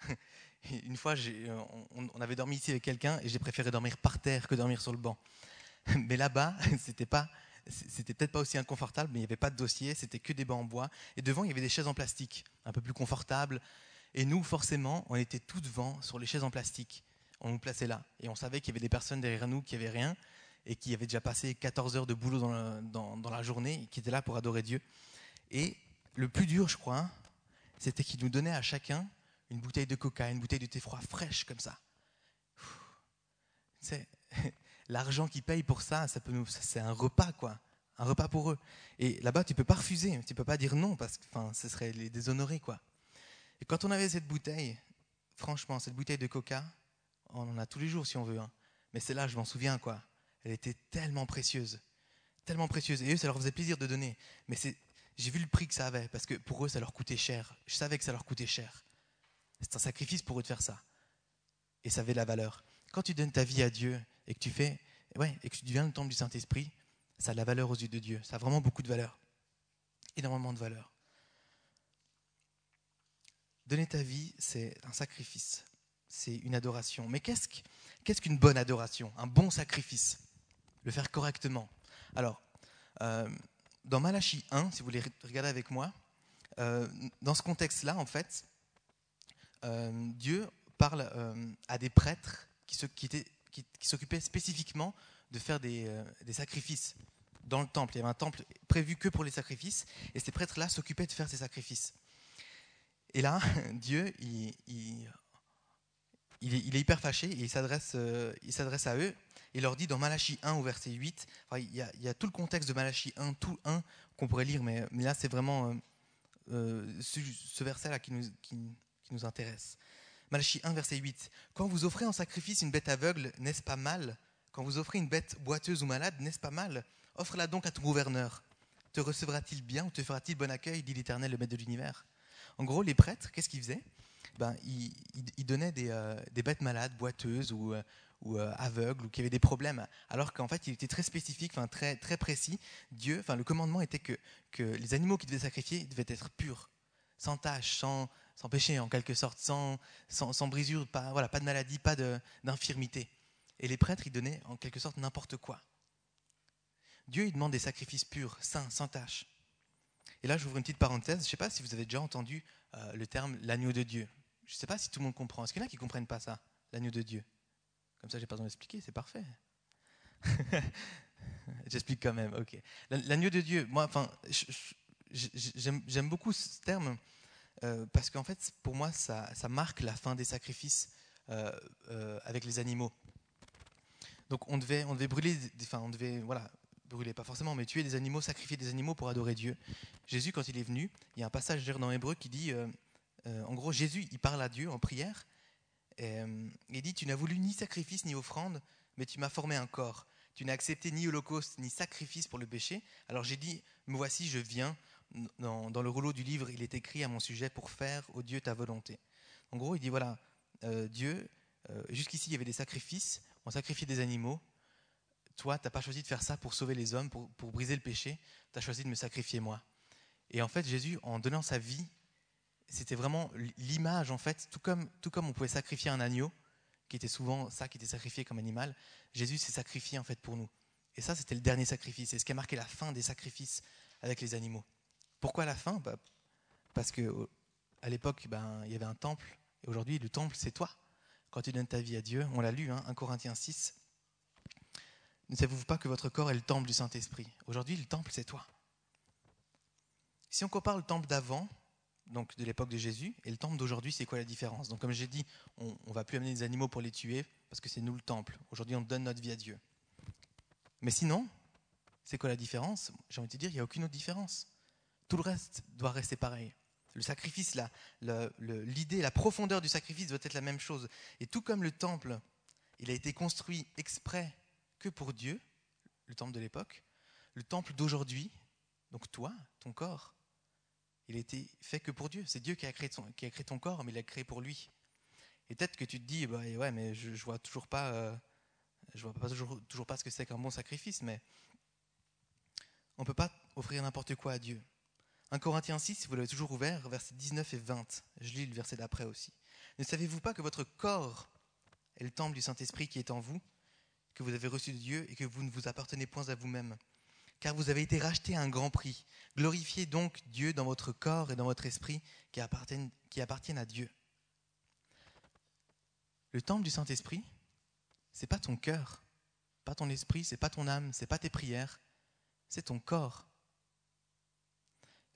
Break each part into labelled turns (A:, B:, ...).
A: Une fois, euh, on, avait dormi ici avec quelqu'un et j'ai préféré dormir par terre que dormir sur le banc. Mais là-bas, c'était pas, c'était peut-être pas aussi inconfortable, mais il n'y avait pas de dossier, c'était que des bancs en bois. Et devant, il y avait des chaises en plastique, un peu plus confortables. Et nous, forcément, on était tout devant sur les chaises en plastique. On nous plaçait là. Et on savait qu'il y avait des personnes derrière nous qui n'avaient rien et qui avaient déjà passé 14 heures de boulot dans, dans, la journée et qui étaient là pour adorer Dieu. Et le plus dur, je crois, c'était qu'ils nous donnaient à chacun une bouteille de coca, une bouteille de thé froid fraîche comme ça. C'est l'argent qu'ils payent pour ça, ça peut nous, c'est un repas quoi, un repas pour eux. Et là-bas, tu peux pas refuser, tu peux pas dire non parce que, enfin, ce serait les déshonorer quoi. Et quand on avait cette bouteille, franchement, cette bouteille de coca, on en a tous les jours si on veut, hein. mais celle-là, je m'en souviens quoi. Elle était tellement précieuse, tellement précieuse. Et eux, ça leur faisait plaisir de donner. Mais c'est, j'ai vu le prix que ça avait parce que pour eux, ça leur coûtait cher. Je savais que ça leur coûtait cher. C'est un sacrifice pour eux de faire ça. Et ça avait la valeur. Quand tu donnes ta vie à Dieu et que tu fais, ouais, et que tu deviens le temple du Saint-Esprit, ça a de la valeur aux yeux de Dieu. Ça a vraiment beaucoup de valeur. Énormément de valeur. Donner ta vie, c'est un sacrifice. C'est une adoration. Mais qu'est-ce qu'une bonne adoration? Un bon sacrifice? Le faire correctement. Alors, euh, dans Malachie 1, si vous voulez regarder avec moi, euh, dans ce contexte-là, en fait, euh, Dieu parle à des prêtres qui, s'occupaient spécifiquement de faire des, sacrifices dans le temple. Il y avait un temple prévu que pour les sacrifices, et ces prêtres-là s'occupaient de faire ces sacrifices. Et là, Dieu, il, est, hyper fâché et il s'adresse, il s'adresse à eux il leur dit dans Malachie 1 au verset 8, il, y a, tout le contexte de Malachie 1, tout 1 qu'on pourrait lire, mais, là c'est vraiment euh, euh, ce, verset-là qui nous, qui, nous intéresse. Malachie 1, verset 8. Quand vous offrez en sacrifice une bête aveugle, n'est-ce pas mal? Quand vous offrez une bête boiteuse ou malade, n'est-ce pas mal? Offre-la donc à ton gouverneur. Te recevra-t-il bien ou te fera-t-il bon accueil dit l'Éternel, le Maître de l'univers? En gros, les prêtres, qu'est-ce qu'ils faisaient? Ben, ils, donnaient des, euh, des, bêtes malades, boiteuses ou, ou euh, aveugle ou qui avait des problèmes, alors qu'en fait il était très spécifique, enfin très très précis. Dieu, enfin le commandement était que les animaux qui devaient sacrifier devaient être purs, sans tache, sans péché en quelque sorte, sans sans, brisure, pas voilà, pas de maladie, pas d'infirmité. Et les prêtres ils donnaient en quelque sorte n'importe quoi. Dieu il demande des sacrifices purs, sains, sans tache. Et là, j'ouvre une petite parenthèse. Je ne sais pas si vous avez déjà entendu euh, le terme l'agneau de Dieu. Je ne sais pas si tout le monde comprend. Est-ce qu'il y en a qui ne comprennent pas ça, l'agneau de Dieu? Comme ça, j'ai pas besoin d'expliquer, c'est parfait. J'explique quand même, ok. L'agneau de Dieu, moi, enfin, j'aime beaucoup ce terme euh, parce qu'en fait, pour moi, ça, marque la fin des sacrifices euh, euh, avec les animaux. Donc, on devait, on devait brûler, enfin, on devait, voilà, brûler, pas forcément, mais tuer des animaux, sacrifier des animaux pour adorer Dieu. Jésus, quand il est venu, il y a un passage dans Hébreu qui dit, en gros, Jésus, il parle à Dieu en prière euh, il dit, tu n'as voulu ni sacrifice ni offrande, mais tu m'as formé un corps. Tu n'as accepté ni holocauste ni sacrifice pour le péché. Alors j'ai dit, me voici, je viens. Dans, le rouleau du livre, il est écrit à mon sujet pour faire, au Dieu, ta volonté. En gros, il dit, voilà, euh, Dieu, euh, jusqu'ici, il y avait des sacrifices, on sacrifiait des animaux. Toi, tu n'as pas choisi de faire ça pour sauver les hommes, pour, pour briser le péché. Tu as choisi de me sacrifier moi. Et en fait, Jésus, en donnant sa vie c'était vraiment l'image, en fait, tout comme, tout comme on pouvait sacrifier un agneau, qui était souvent ça qui était sacrifié comme animal, Jésus s'est sacrifié en fait pour nous. Et ça, c'était le dernier sacrifice. C'est ce qui a marqué la fin des sacrifices avec les animaux. Pourquoi la fin? Bah, Parce que à l'époque, ben, il y avait un temple, et aujourd'hui, le temple, c'est toi. Quand tu donnes ta vie à Dieu, on l'a lu, hein, 1 Corinthiens 6. Ne savez-vous pas que votre corps est le temple du Saint-Esprit? Aujourd'hui, le temple, c'est toi. Si on compare le temple d'avant donc de l'époque de Jésus et le temple d'aujourd'hui, c'est quoi la différence? Donc comme j'ai dit, on ne va plus amener des animaux pour les tuer parce que c'est nous le temple. Aujourd'hui, on donne notre vie à Dieu. Mais sinon, c'est quoi la différence? J'ai envie de te dire, il n'y a aucune autre différence. Tout le reste doit rester pareil. Le sacrifice, l'idée, la profondeur du sacrifice doit être la même chose. Et tout comme le temple, il a été construit exprès que pour Dieu, le temple de l'époque, le temple d'aujourd'hui, donc toi, ton corps, il été fait que pour Dieu. C'est Dieu qui a, créé ton corps, mais il l'a créé pour lui. Et peut-être que tu te dis, bah, mais je, je vois toujours pas, euh, je vois toujours, pas ce que c'est qu'un bon sacrifice, mais on peut pas offrir n'importe quoi à Dieu. 1 Corinthiens 6, si vous l'avez toujours ouvert, versets 19 et 20. Je lis le verset d'après aussi. Ne savez-vous pas que votre corps est le temple du Saint-Esprit qui est en vous, que vous avez reçu de Dieu et que vous ne vous appartenez point à vous-même? Car vous avez été racheté à un grand prix. Glorifiez donc Dieu dans votre corps et dans votre esprit qui appartiennent, qui appartiennent à Dieu. Le temple du Saint-Esprit, c'est pas ton cœur, pas ton esprit, c'est pas ton âme, c'est pas tes prières, c'est ton corps.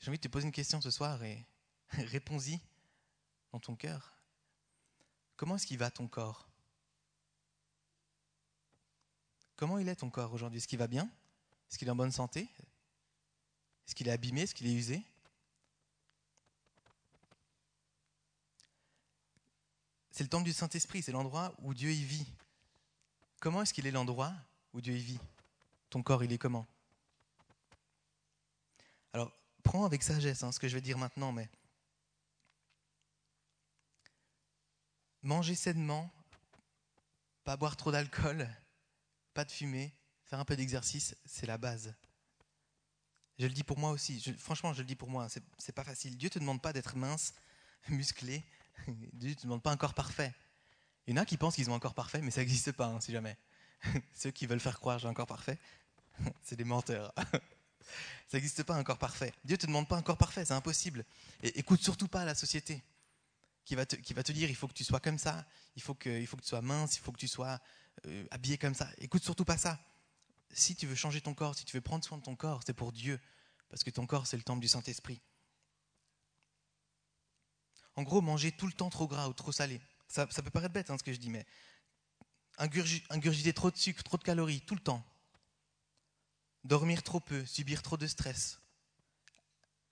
A: J'ai envie de te poser une question ce soir et réponds-y dans ton cœur. Comment est-ce qu'il va ton corps? Comment il est ton corps aujourd'hui? Est-ce qu'il va bien? Est-ce qu'il est en bonne santé? Est-ce qu'il est abîmé? Est-ce qu'il est usé? C'est le temple du Saint-Esprit, c'est l'endroit où Dieu y vit. Comment est-ce qu'il est l'endroit où Dieu y vit? Ton corps, il est comment? Alors, prends avec sagesse hein, ce que je vais dire maintenant, mais manger sainement, pas boire trop d'alcool, pas de fumer, faire un peu d'exercice, c'est la base. Je le dis pour moi aussi. franchement, je le dis pour moi. C'est pas facile. Dieu te demande pas d'être mince, musclé. Dieu te demande pas un corps parfait. Il y en a qui pensent qu'ils ont un corps parfait, mais ça n'existe pas, hein, si jamais. Ceux qui veulent faire croire j'ai un corps parfait, c'est des menteurs. ça n'existe pas un corps parfait. Dieu te demande pas un corps parfait, c'est impossible. Et écoute surtout pas la société qui va, te, qui va te dire il faut que tu sois comme ça, il faut que, il faut que tu sois mince, il faut que tu sois euh, habillé comme ça. Écoute surtout pas ça. Si tu veux changer ton corps, si tu veux prendre soin de ton corps, c'est pour Dieu, parce que ton corps c'est le temple du Saint-Esprit. En gros, manger tout le temps trop gras ou trop salé. Ça, peut paraître bête hein, ce que je dis, mais ingurgiter trop de sucre, trop de calories, tout le temps. Dormir trop peu, subir trop de stress.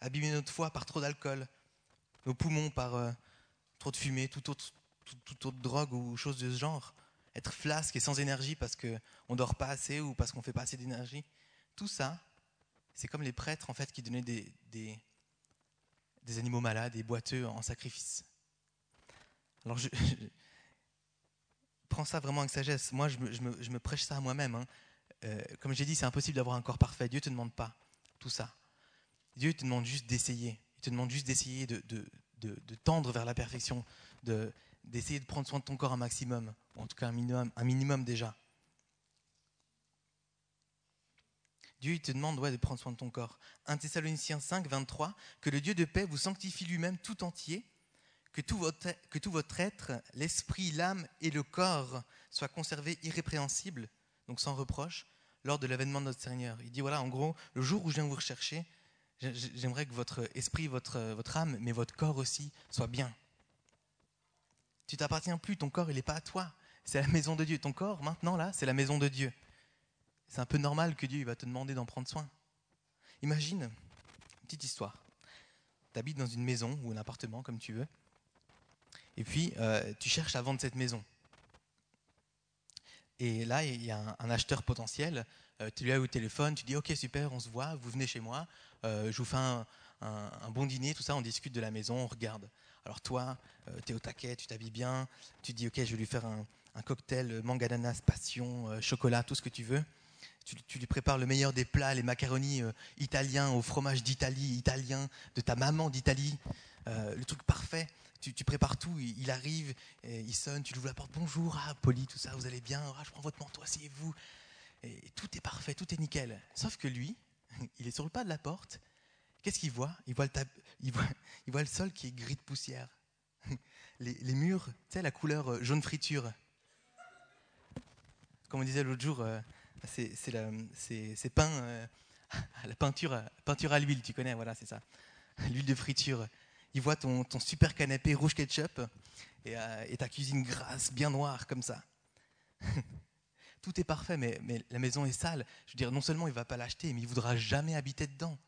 A: Abîmer notre foie par trop d'alcool, nos poumons par euh, trop de fumée, toute autre, toute, autre drogue ou chose de ce genre. Être flasque et sans énergie parce qu'on ne dort pas assez ou parce qu'on ne fait pas assez d'énergie. Tout ça, c'est comme les prêtres en fait qui donnaient des, des, animaux malades et boiteux en sacrifice. Alors je, prends ça vraiment avec sagesse. Moi, je me, prêche ça à moi-même. Hein. Euh, comme j'ai dit, c'est impossible d'avoir un corps parfait. Dieu ne te demande pas tout ça. Dieu te demande juste d'essayer. Il te demande juste d'essayer de, de, tendre vers la perfection, d'essayer de, prendre soin de ton corps un maximum, ou en tout cas un minimum, un minimum déjà. Dieu il te demande de prendre soin de ton corps. 1 Thessaloniciens 5, 23, que le Dieu de paix vous sanctifie lui-même tout entier, que tout votre, que tout votre être, l'esprit, l'âme et le corps soient conservés irrépréhensibles, donc sans reproche, lors de l'avènement de notre Seigneur. Il dit voilà, en gros, le jour où je viens vous rechercher, J'aimerais que votre esprit, votre, votre âme, mais votre corps aussi, soit bien. Tu t'appartiens plus, ton corps, il n'est pas à toi. C'est la maison de Dieu. Ton corps, maintenant, là, c'est la maison de Dieu. C'est un peu normal que Dieu va te demander d'en prendre soin. Imagine, petite histoire. Tu habites dans une maison ou un appartement, comme tu veux, et puis euh, tu cherches à vendre cette maison. Et là, il y a un, acheteur potentiel. Euh, tu lui as au téléphone, tu dis Ok, super, on se voit, vous venez chez moi, euh, je vous fais un, bon dîner, tout ça, on discute de la maison, on regarde. Alors toi, euh, tu es au taquet, tu t'habilles bien, tu dis Ok, je vais lui faire un, cocktail mangue ananas, passion, chocolat, tout ce que tu veux. Tu, lui prépares le meilleur des plats, les macaronis italiens au fromage d'Italie, italien, de ta maman d'Italie, le truc parfait tu, prépares tout, il, arrive, il sonne, tu lui ouvres la porte, bonjour, ah, poli, tout ça, vous allez bien, ah, je prends votre manteau, asseyez-vous. Et tout est parfait, tout est nickel. Sauf que lui, il est sur le pas de la porte, qu'est-ce qu'il voit? Il voit, le sol qui est gris de poussière. Les, murs, tu sais, la couleur euh, jaune friture. Comme on disait l'autre jour, euh, c'est peint, euh, la peinture, à l'huile, tu connais, voilà, c'est ça. L'huile de friture il voit ton, super canapé rouge ketchup et, ta cuisine grasse, bien noire, comme ça. Tout est parfait, mais, la maison est sale. Je veux dire, non seulement il ne va pas l'acheter, mais il ne voudra jamais habiter dedans.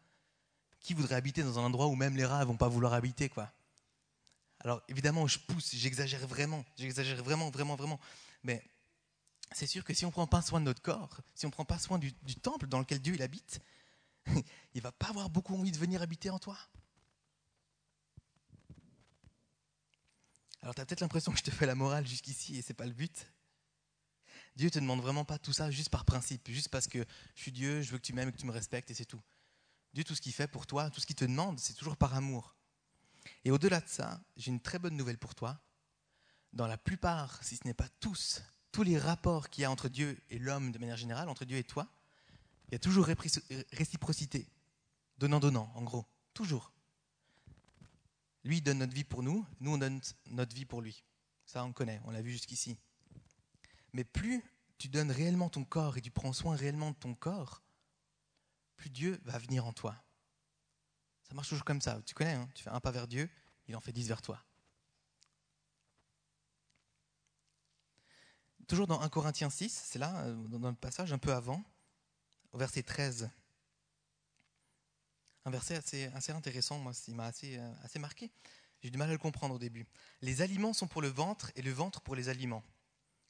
A: Qui voudrait habiter dans un endroit où même les rats ne vont pas vouloir habiter, quoi Alors, évidemment, je pousse, j'exagère vraiment, j'exagère vraiment, vraiment, vraiment. Mais c'est sûr que si on ne prend pas soin de notre corps, si on ne prend pas soin du, temple dans lequel Dieu habite, il va pas avoir beaucoup envie de venir habiter en toi. Alors tu as peut-être l'impression que je te fais la morale jusqu'ici et c'est pas le but. Dieu te demande vraiment pas tout ça juste par principe, juste parce que je suis Dieu, je veux que tu m'aimes et que tu me respectes et c'est tout. Dieu, tout ce qu'il fait pour toi, tout ce qu'il te demande, c'est toujours par amour. Et au-delà de ça, j'ai une très bonne nouvelle pour toi. Dans la plupart, si ce n'est pas tous, tous les rapports qu'il y a entre Dieu et l'homme de manière générale, entre Dieu et toi, il y a toujours réciprocité. Donnant-donnant, en gros. Toujours. Lui donne notre vie pour nous, nous on donne notre vie pour lui. Ça on connaît, on l'a vu jusqu'ici. Mais plus tu donnes réellement ton corps et tu prends soin réellement de ton corps, plus Dieu va venir en toi. Ça marche toujours comme ça. Tu connais, hein tu fais un pas vers Dieu, il en fait dix vers toi. Toujours dans 1 Corinthiens 6, c'est là, euh, dans le passage un peu avant, au verset 13. Un verset assez, intéressant, moi, il m'a assez, euh, assez marqué. J'ai du mal à le comprendre au début. Les aliments sont pour le ventre et le ventre pour les aliments.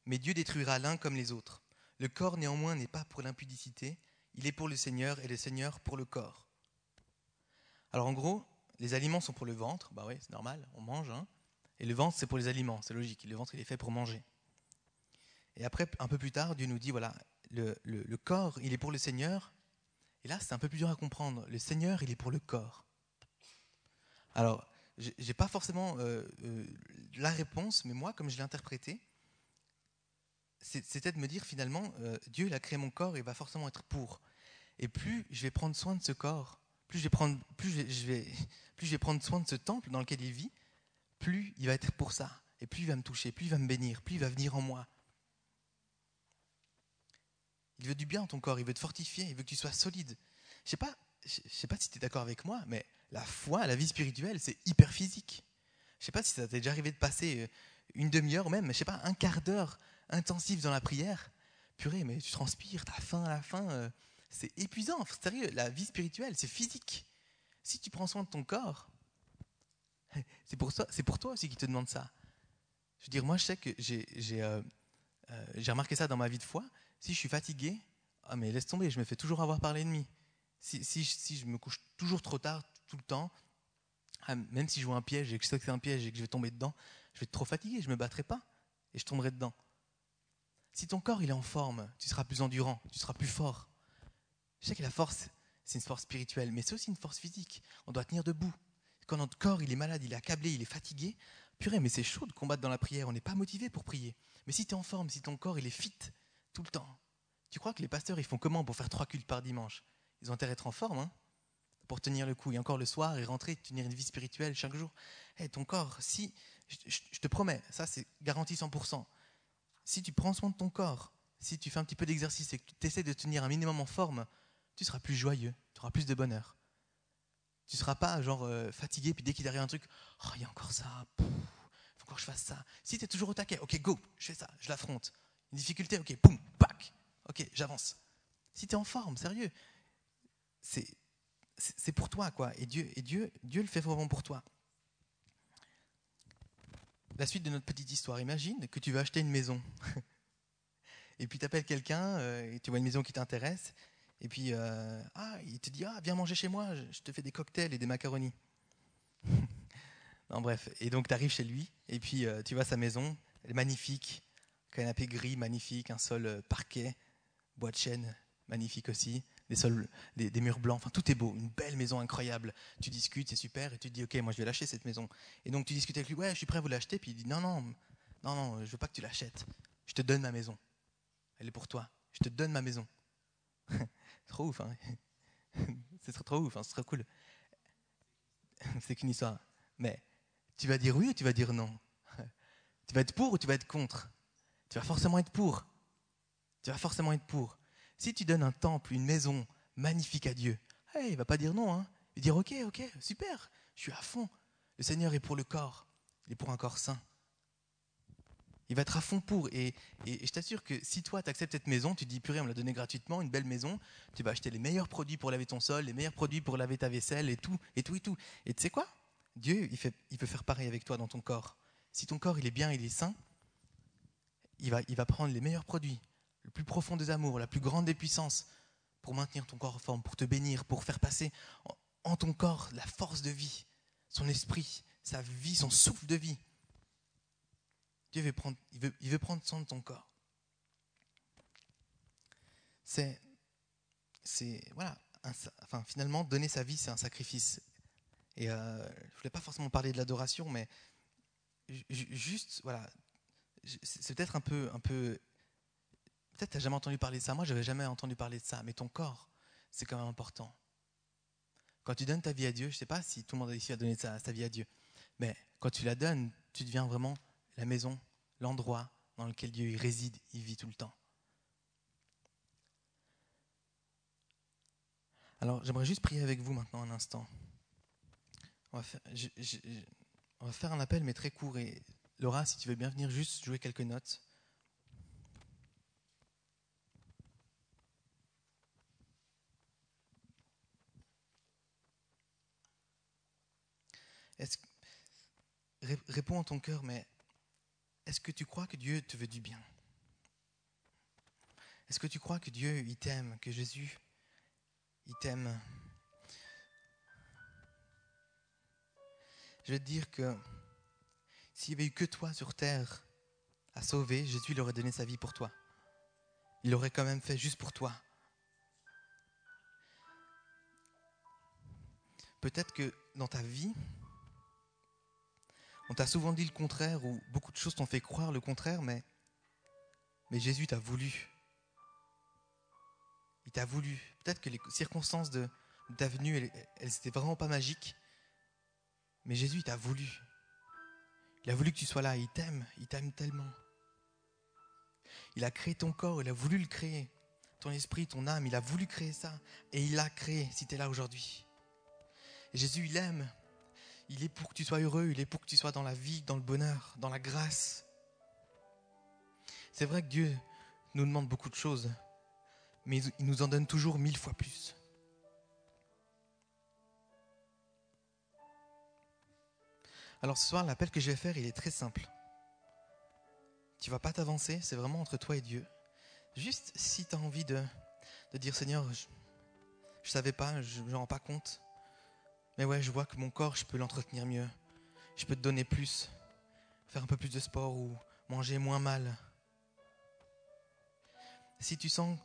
A: Mais Dieu détruira l'un comme les autres. Le corps néanmoins n'est pas pour l'impudicité, il est pour le Seigneur et le Seigneur pour le corps. Alors en gros, les aliments sont pour le ventre, bah oui, c'est normal, on mange, hein. et le ventre c'est pour les aliments, c'est logique, le ventre il est fait pour manger. Et après, un peu plus tard, Dieu nous dit, voilà, le, le corps il est pour le Seigneur, et là c'est un peu plus dur à comprendre, le Seigneur il est pour le corps. Alors, j'ai pas forcément euh, euh, la réponse, mais moi, comme je l'ai interprété, c'était de me dire finalement, euh, Dieu il a créé mon corps et va forcément être pour. Et plus je vais prendre soin de ce corps, plus je vais prendre, plus je vais, plus je vais prendre soin de ce temple dans lequel il vit, plus il va être pour ça. Et plus il va me toucher, plus il va me bénir, plus il va venir en moi. Il veut du bien ton corps, il veut te fortifier, il veut que tu sois solide. Je sais pas, je sais pas si tu es d'accord avec moi, mais la foi, la vie spirituelle, c'est hyper physique. Je sais pas si ça t'est déjà arrivé de passer euh, une demi-heure même, je sais pas, un quart d'heure intensif dans la prière. Purée, mais tu transpires, t'as faim à la fin, euh, c'est épuisant. Sérieux, la vie spirituelle, c'est physique. Si tu prends soin de ton corps, c'est pour, c'est pour toi aussi qui te demande ça. Je veux dire, moi, je sais que j'ai, euh, j'ai remarqué ça dans ma vie de foi. Si je suis fatigué, ah mais laisse tomber, je me fais toujours avoir par l'ennemi. Si, si, si je me couche toujours trop tard, tout le temps, ah, même si je vois un piège et que je sais que c'est un piège et que je vais tomber dedans, je vais être trop fatigué, je ne me battrai pas et je tomberai dedans. Si ton corps il est en forme, tu seras plus endurant, tu seras plus fort. Je sais que la force, c'est une force spirituelle, mais c'est aussi une force physique. On doit tenir debout. Quand notre corps il est malade, il est accablé, il est fatigué, purée, mais c'est chaud de combattre dans la prière, on n'est pas motivé pour prier. Mais si tu es en forme, si ton corps il est fit tout le temps, tu crois que les pasteurs ils font comment pour faire trois cultes par dimanche? Ils ont intérêt à être en forme, hein pour tenir le coup. Et encore le soir et rentrer, tenir une vie spirituelle chaque jour. Hey, ton corps, si, je, te promets, ça c'est garanti 100%. Si tu prends soin de ton corps, si tu fais un petit peu d'exercice et que tu essaies de tenir un minimum en forme, tu seras plus joyeux, tu auras plus de bonheur. Tu ne seras pas genre euh, fatigué, puis dès qu'il arrive un truc, oh, il y a encore ça, il faut encore que je fasse ça. Si tu es toujours au taquet, ok, go, je fais ça, je l'affronte. Une difficulté, ok, boum, pack, ok, j'avance. Si tu es en forme, sérieux, c'est c'est pour toi, quoi. Et Dieu, et Dieu, Dieu le fait vraiment pour toi. La suite de notre petite histoire. Imagine que tu veux acheter une maison. et puis tu appelles quelqu'un, euh, et tu vois une maison qui t'intéresse, et puis euh, ah, il te dit ah, viens manger chez moi, je te fais des cocktails et des macaronis. non, bref. Et donc tu arrives chez lui, et puis euh, tu vois sa maison, elle est magnifique, canapé gris magnifique, un sol parquet, bois de chêne magnifique aussi des murs blancs, enfin tout est beau, une belle maison incroyable. Tu discutes, c'est super, et tu te dis ok, moi je vais lâcher cette maison. Et donc tu discutes avec lui, ouais, je suis prêt à vous l'acheter, puis il dit non, non, non, non, je veux pas que tu l'achètes. Je te donne ma maison. Elle est pour toi. Je te donne ma maison. trop ouf, hein C'est trop, trop ouf, hein c'est trop cool. c'est qu'une histoire. Mais tu vas dire oui ou tu vas dire non? Tu vas être pour ou tu vas être contre? Tu vas forcément être pour. Tu vas forcément être pour. Si tu donnes un temple, une maison magnifique à Dieu, il il va pas dire non. Hein. Il va dire ok, ok, super, je suis à fond. Le Seigneur est pour le corps, il est pour un corps saint. Il va être à fond pour. Et, je t'assure que si toi, tu acceptes cette maison, tu dis, purée, on me l'a donnée gratuitement, une belle maison, tu vas acheter les meilleurs produits pour laver ton sol, les meilleurs produits pour laver ta vaisselle, et tout, et tout, et tout. Et tu sais quoi? Dieu, il, peut faire pareil avec toi dans ton corps. Si ton corps, il est bien, il est sain, il va prendre les meilleurs produits, le plus profond des amours, la plus grande des puissances, pour maintenir ton corps en forme, pour te bénir, pour faire passer en ton corps la force de vie, son esprit, sa vie, son souffle de vie. Dieu veut prendre, il veut, il veut prendre soin de ton corps. C'est, c'est, voilà, enfin, finalement, donner sa vie, c'est un sacrifice. Et euh, je voulais pas forcément parler de l'adoration, mais juste, voilà, c'est peut-être un peu, un peu, peut-être t'as jamais entendu parler de ça. Moi, j'avais jamais entendu parler de ça, mais ton corps, c'est quand même important. Quand tu donnes ta vie à Dieu, je sais pas si tout le monde ici a donné sa, vie à Dieu, mais quand tu la donnes, tu deviens vraiment la maison, l'endroit dans lequel Dieu y réside, il vit tout le temps. Alors, j'aimerais juste prier avec vous maintenant un instant. On va, faire, on va faire un appel, mais très court. Et Laura, si tu veux bien venir juste jouer quelques notes. Réponds en ton cœur, mais est-ce que tu crois que Dieu te veut du bien? Est-ce que tu crois que Dieu, il t'aime, que Jésus il t'aime? Je vais te dire que s'il n'y avait eu que toi sur terre à sauver, Jésus il aurait donné sa vie pour toi. Il l'aurait quand même fait juste pour toi. Peut-être que dans ta vie, on t'a souvent dit le contraire ou beaucoup de choses t'ont fait croire le contraire, mais, mais Jésus t'a voulu. Il t'a voulu. Peut-être que les circonstances de, ta elles, elles vraiment pas magiques. Mais Jésus, t'a voulu. Il a voulu que tu sois là. Il t'aime. Il t'aime tellement. Il a créé ton corps. Il a voulu le créer. Ton esprit, ton âme. Il a voulu créer ça. Et il l'a créé si tu es là aujourd'hui. Jésus, il aime. Il est pour que tu sois heureux. Il est pour que tu sois dans la vie, dans le bonheur, dans la grâce. C'est vrai que Dieu nous demande beaucoup de choses mais il nous en donne toujours mille fois plus. Alors ce soir, l'appel que je vais faire, il est très simple. Tu vas pas t'avancer, c'est vraiment entre toi et Dieu. Juste si tu as envie de, de, dire Seigneur, je ne savais pas, je ne me rends pas compte. Mais ouais, je vois que mon corps, je peux l'entretenir mieux. Je peux te donner plus, faire un peu plus de sport ou manger moins mal. Si tu sens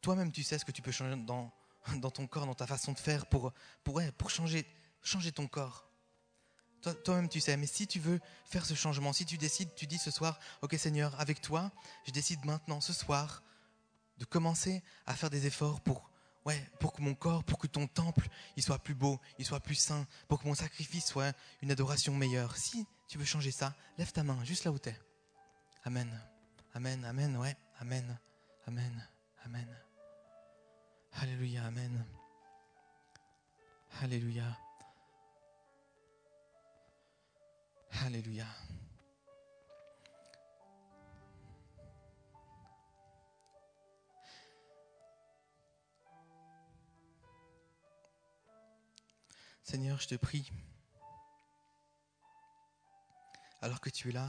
A: toi-même, tu sais ce que tu peux changer dans, ton corps, dans ta façon de faire pour changer, changer ton corps. Toi-même, tu sais. Mais si tu veux faire ce changement, si tu décides, tu dis ce soir, OK Seigneur, avec toi, je décide maintenant, ce soir, de commencer à faire des efforts pour, ouais, pour que mon corps, pour que ton temple, il soit plus beau, il soit plus saint, pour que mon sacrifice soit une adoration meilleure. Si tu veux changer ça, lève ta main, juste là où tu es. Amen. Amen, amen, ouais, amen, amen, amen. Alléluia, Amen. Alléluia. Alléluia. Seigneur, je te prie, alors que tu es là,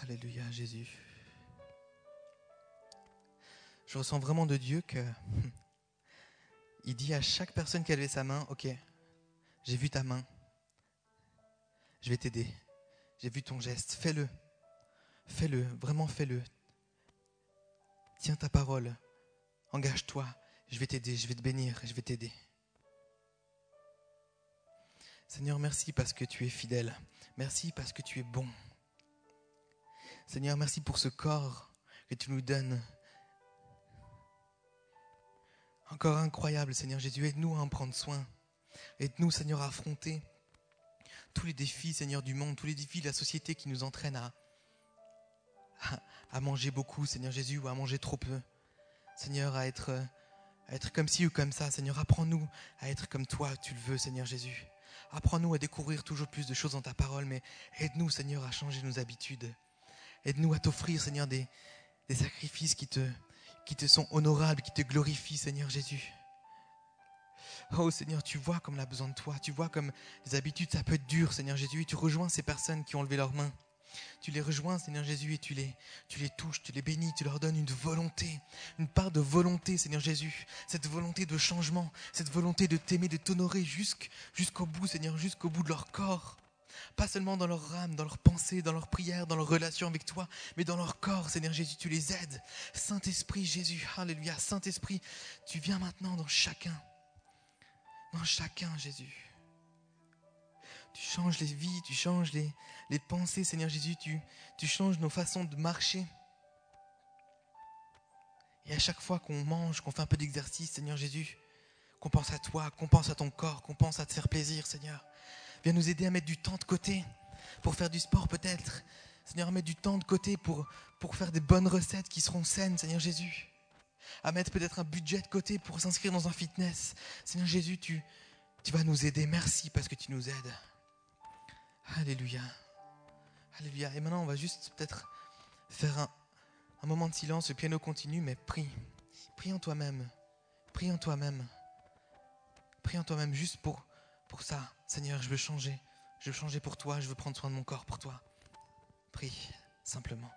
A: Alléluia Jésus. Je ressens vraiment de Dieu que il dit à chaque personne qui a levé sa main, ok, j'ai vu ta main, je vais t'aider, j'ai vu ton geste, fais-le, fais-le, vraiment fais-le. Tiens ta parole, engage-toi, je vais t'aider, je vais te bénir, je vais t'aider. Seigneur, merci parce que tu es fidèle. Merci parce que tu es bon. Seigneur, merci pour ce corps que tu nous donnes encore incroyable, Seigneur Jésus. Aide-nous à en prendre soin. Aide-nous, Seigneur, à affronter tous les défis, Seigneur, du monde, tous les défis de la société qui nous entraînent à, à, manger beaucoup, Seigneur Jésus, ou à manger trop peu. Seigneur, à être, être comme ci ou comme ça. Seigneur, apprends-nous à être comme toi, tu le veux, Seigneur Jésus. Apprends-nous à découvrir toujours plus de choses dans ta parole, mais aide-nous, Seigneur, à changer nos habitudes. Aide-nous à t'offrir, Seigneur, des, sacrifices qui te, qui te sont honorables, qui te glorifient, Seigneur Jésus. Oh Seigneur, tu vois comme on a besoin de toi. Tu vois comme les habitudes, ça peut être dur, Seigneur Jésus. Tu rejoins ces personnes qui ont levé leurs mains. Tu les rejoins, Seigneur Jésus, et tu les, tu les touches, tu les bénis, tu leur donnes une volonté, une part de volonté, Seigneur Jésus. Cette volonté de changement, cette volonté de t'aimer, de t'honorer jusqu'au bout, Seigneur, jusqu'au bout de leur corps. Pas seulement dans leur âme, dans leur pensée, dans leur prière, dans leur relation avec toi, mais dans leur corps, Seigneur Jésus, tu les aides. Saint-Esprit, Jésus, Alléluia. Saint-Esprit, tu viens maintenant dans chacun. Dans chacun, Jésus. Tu changes les vies, tu changes les, les pensées, Seigneur Jésus, tu, changes nos façons de marcher. Et à chaque fois qu'on mange, qu'on fait un peu d'exercice, Seigneur Jésus, qu'on pense à toi, qu'on pense à ton corps, qu'on pense à te faire plaisir, Seigneur, viens nous aider à mettre du temps de côté pour faire du sport peut-être. Seigneur, à mettre du temps de côté pour, pour faire des bonnes recettes qui seront saines, Seigneur Jésus. À mettre peut-être un budget de côté pour s'inscrire dans un fitness. Seigneur Jésus, tu, tu vas nous aider. Merci parce que tu nous aides. Alléluia. Alléluia. Et maintenant, on va juste peut-être faire un, moment de silence. Le piano continue, mais prie. Prie en toi-même. Prie en toi-même. Prie en toi-même juste pour, pour ça. Seigneur, je veux changer. Je veux changer pour toi. Je veux prendre soin de mon corps pour toi. Prie simplement.